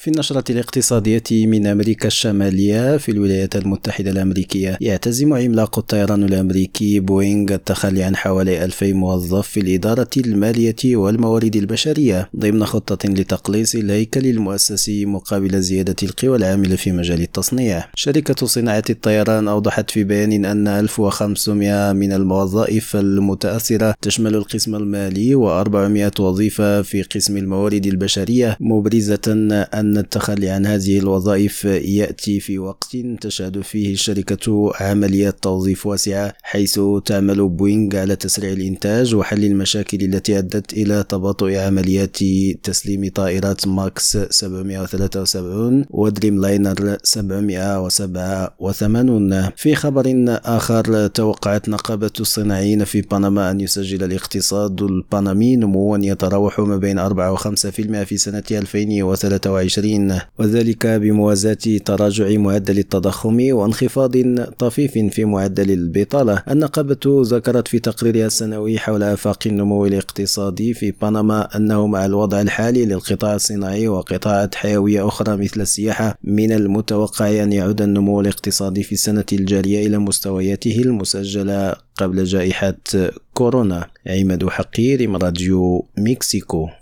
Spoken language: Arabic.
في النشرة الاقتصادية من أمريكا الشمالية في الولايات المتحدة الأمريكية يعتزم عملاق الطيران الأمريكي بوينغ التخلي عن حوالي 2000 موظف في الإدارة المالية والموارد البشرية ضمن خطة لتقليص الهيكل المؤسسي مقابل زيادة القوى العاملة في مجال التصنيع. شركة صناعة الطيران أوضحت في بيان أن 1500 من الوظائف المتأثرة تشمل القسم المالي و400 وظيفة في قسم الموارد البشرية مبرزة أن أن التخلي عن هذه الوظائف يأتي في وقت تشهد فيه الشركة عمليات توظيف واسعة حيث تعمل بوينغ على تسريع الإنتاج وحل المشاكل التي أدت إلى تباطؤ عمليات تسليم طائرات ماكس 773 ودريم لاينر 787 في خبر آخر توقعت نقابة الصناعيين في بنما أن يسجل الاقتصاد البنمي نموا يتراوح ما بين 4 و 5% في سنة 2023 2020 وذلك بموازاة تراجع معدل التضخم وانخفاض طفيف في معدل البطالة. النقابة ذكرت في تقريرها السنوي حول آفاق النمو الاقتصادي في بنما أنه مع الوضع الحالي للقطاع الصناعي وقطاعات حيوية أخرى مثل السياحة من المتوقع أن يعود النمو الاقتصادي في السنة الجارية إلى مستوياته المسجلة قبل جائحة كورونا. عماد حقير راديو مكسيكو.